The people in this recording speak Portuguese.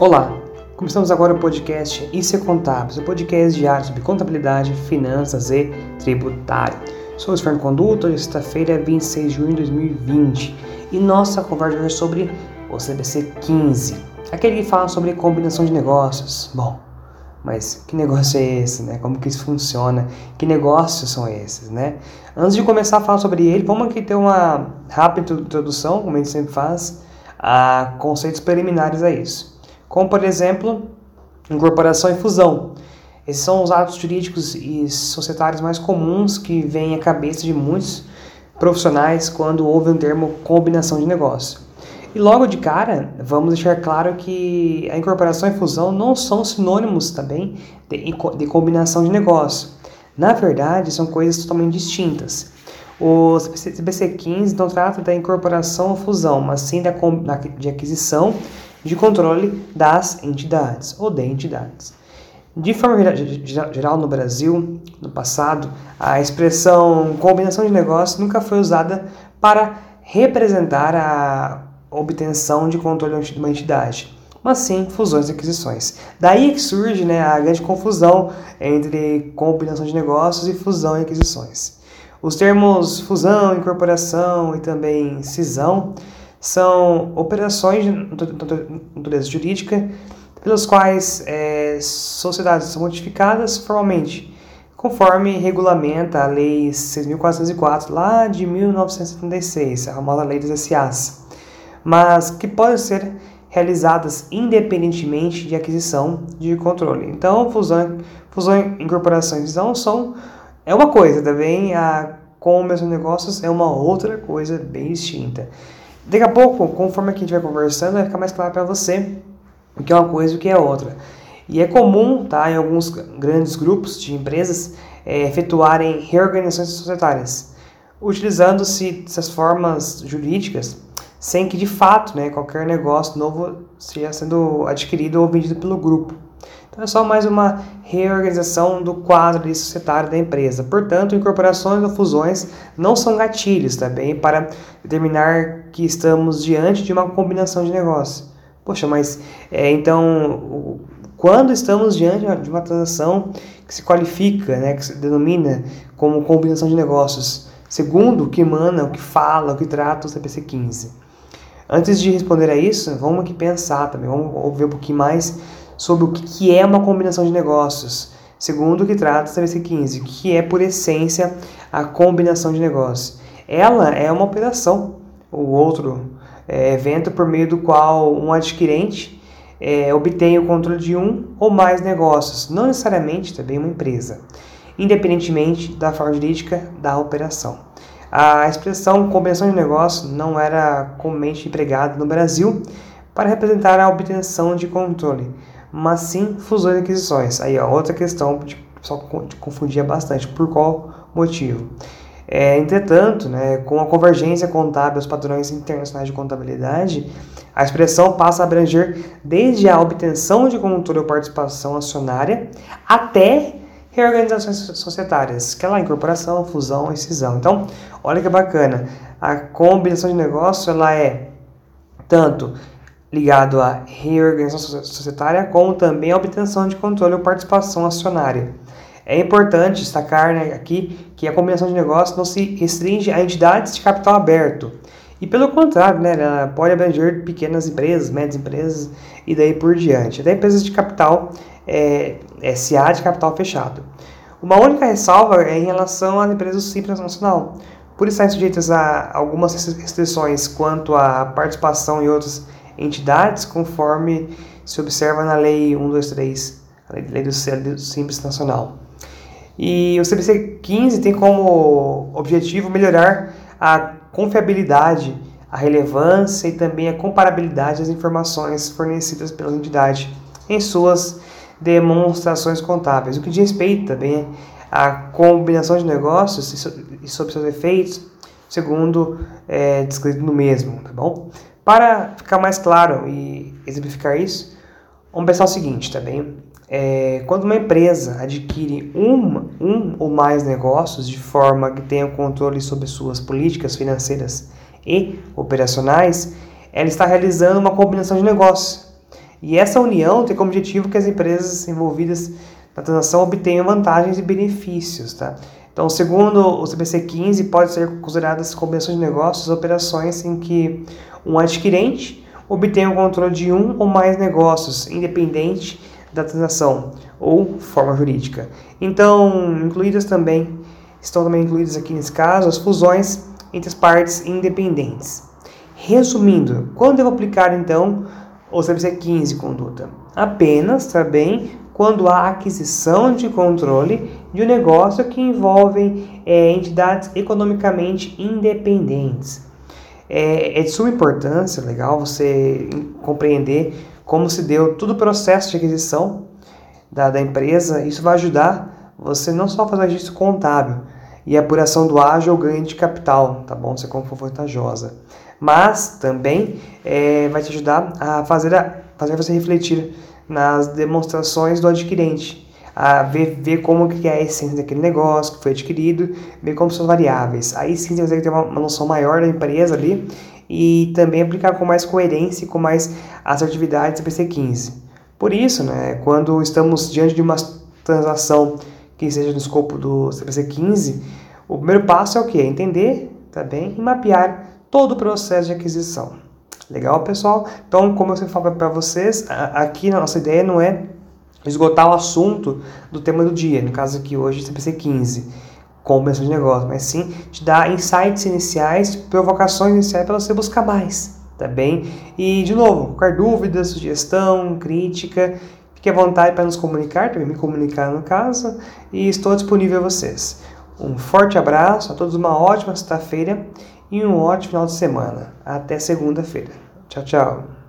Olá, começamos agora o podcast Isso é Contábil, seu podcast diário sobre contabilidade, finanças e tributário. Sou o Fernando Conduto, hoje é sexta-feira, 26 de junho de 2020 e nossa conversa é sobre o CBC 15, aquele que fala sobre combinação de negócios. Bom, mas que negócio é esse, né? Como que isso funciona? Que negócios são esses, né? Antes de começar a falar sobre ele, vamos aqui ter uma rápida introdução, como a gente sempre faz, a conceitos preliminares a isso como por exemplo incorporação e fusão. Esses são os atos jurídicos e societários mais comuns que vêm à cabeça de muitos profissionais quando houve um termo combinação de negócio. E logo de cara, vamos deixar claro que a incorporação e fusão não são sinônimos também de, de combinação de negócio. Na verdade, são coisas totalmente distintas. O CBC 15 não trata da incorporação ou fusão, mas sim da, de aquisição de controle das entidades ou de entidades. De forma geral, no Brasil, no passado, a expressão combinação de negócios nunca foi usada para representar a obtenção de controle de uma entidade, mas sim fusões e aquisições. Daí que surge né, a grande confusão entre combinação de negócios e fusão e aquisições. Os termos fusão, incorporação e também cisão são operações de natureza jurídica pelas quais é, sociedades são modificadas formalmente, conforme regulamenta a Lei 6.404, lá de 1976, a famosa Lei das SAs, mas que podem ser realizadas independentemente de aquisição de controle. Então, fusão, fusão e visão são é uma coisa, também a com o negócios é uma outra coisa bem distinta. Daqui a pouco, conforme a gente vai conversando, vai ficar mais claro para você o que é uma coisa e o que é outra. E é comum, tá, em alguns grandes grupos de empresas, é, efetuarem reorganizações societárias, utilizando-se dessas formas jurídicas, sem que de fato né, qualquer negócio novo esteja sendo adquirido ou vendido pelo grupo. Então é só mais uma reorganização do quadro societário da empresa. Portanto, incorporações ou fusões não são gatilhos também para determinar que estamos diante de uma combinação de negócio. Poxa, mas é, então quando estamos diante de uma transação que se qualifica, né, que se denomina como combinação de negócios, segundo o que emana, o que fala, o que trata o CPC 15. Antes de responder a isso, vamos aqui pensar também, vamos ver um pouquinho mais sobre o que é uma combinação de negócios, segundo o que trata o CVC 15, que é por essência a combinação de negócios. Ela é uma operação, ou outro é, evento por meio do qual um adquirente é, obtém o controle de um ou mais negócios, não necessariamente também uma empresa, independentemente da forma jurídica da operação. A expressão combinação de negócios não era comumente empregada no Brasil para representar a obtenção de controle, mas sim fusões e aquisições. Aí, ó, outra questão só confundia bastante. Por qual motivo? É, entretanto, né, com a convergência contábil aos padrões internacionais de contabilidade, a expressão passa a abranger desde a obtenção de controle ou participação acionária até reorganizações societárias, que é lá incorporação, fusão e cisão. Então, olha que bacana, a combinação de negócio ela é tanto ligado à reorganização societária, como também à obtenção de controle ou participação acionária. É importante destacar né, aqui que a combinação de negócios não se restringe a entidades de capital aberto, e pelo contrário, né, ela pode abranger pequenas empresas, médias empresas e daí por diante, até empresas de capital é, SA de capital fechado. Uma única ressalva é em relação às empresas simples nacional, por estarem sujeitas a algumas restrições quanto à participação em outras entidades, conforme se observa na Lei 123, a Lei do Simples Nacional. E o CBC 15 tem como objetivo melhorar a confiabilidade, a relevância e também a comparabilidade das informações fornecidas pela entidade em suas demonstrações contábeis, o que diz respeito também à combinação de negócios e sobre seus efeitos, segundo é, descrito no mesmo, tá bom? Para ficar mais claro e exemplificar isso, vamos pensar o seguinte, tá bem? É, quando uma empresa adquire um, um ou mais negócios de forma que tenha controle sobre suas políticas financeiras e operacionais, ela está realizando uma combinação de negócios. E essa união tem como objetivo que as empresas envolvidas na transação obtenham vantagens e benefícios. Tá? Então, segundo o CPC 15, pode ser consideradas combinações de negócios operações em que um adquirente obtém o controle de um ou mais negócios, independente da transação ou forma jurídica. Então, incluídas também, estão também incluídas aqui nesse caso, as fusões entre as partes independentes. Resumindo, quando eu vou aplicar então o CPC 15 conduta? Apenas também quando há aquisição de controle de um negócio que envolve é, entidades economicamente independentes. É, é, de suma importância, legal, você compreender como se deu todo o processo de aquisição da, da empresa. Isso vai ajudar você não só a fazer registro contábil e apuração do ágio ou ganho de capital, tá bom? Você como for vantajosa. Mas também é, vai te ajudar a fazer, a fazer você refletir nas demonstrações do adquirente, a ver, ver como que é a essência daquele negócio que foi adquirido, ver como são variáveis. Aí sim você consegue ter uma, uma noção maior da empresa ali e também aplicar com mais coerência e com mais assertividade CPC 15. Por isso, né, quando estamos diante de uma transação que seja no escopo do CPC 15, o primeiro passo é o que? Entender, tá bem? E mapear todo o processo de aquisição. Legal, pessoal? Então, como eu sempre falo para vocês, aqui a nossa ideia não é esgotar o assunto do tema do dia, no caso aqui hoje CPC 15, compreensão de negócio, mas sim te dar insights iniciais, provocações iniciais para você buscar mais, tá bem? E, de novo, qualquer dúvida, sugestão, crítica, fique à vontade para nos comunicar, também me comunicar no caso, e estou disponível a vocês. Um forte abraço, a todos uma ótima sexta-feira e um ótimo final de semana. Até segunda-feira. Tchau, tchau.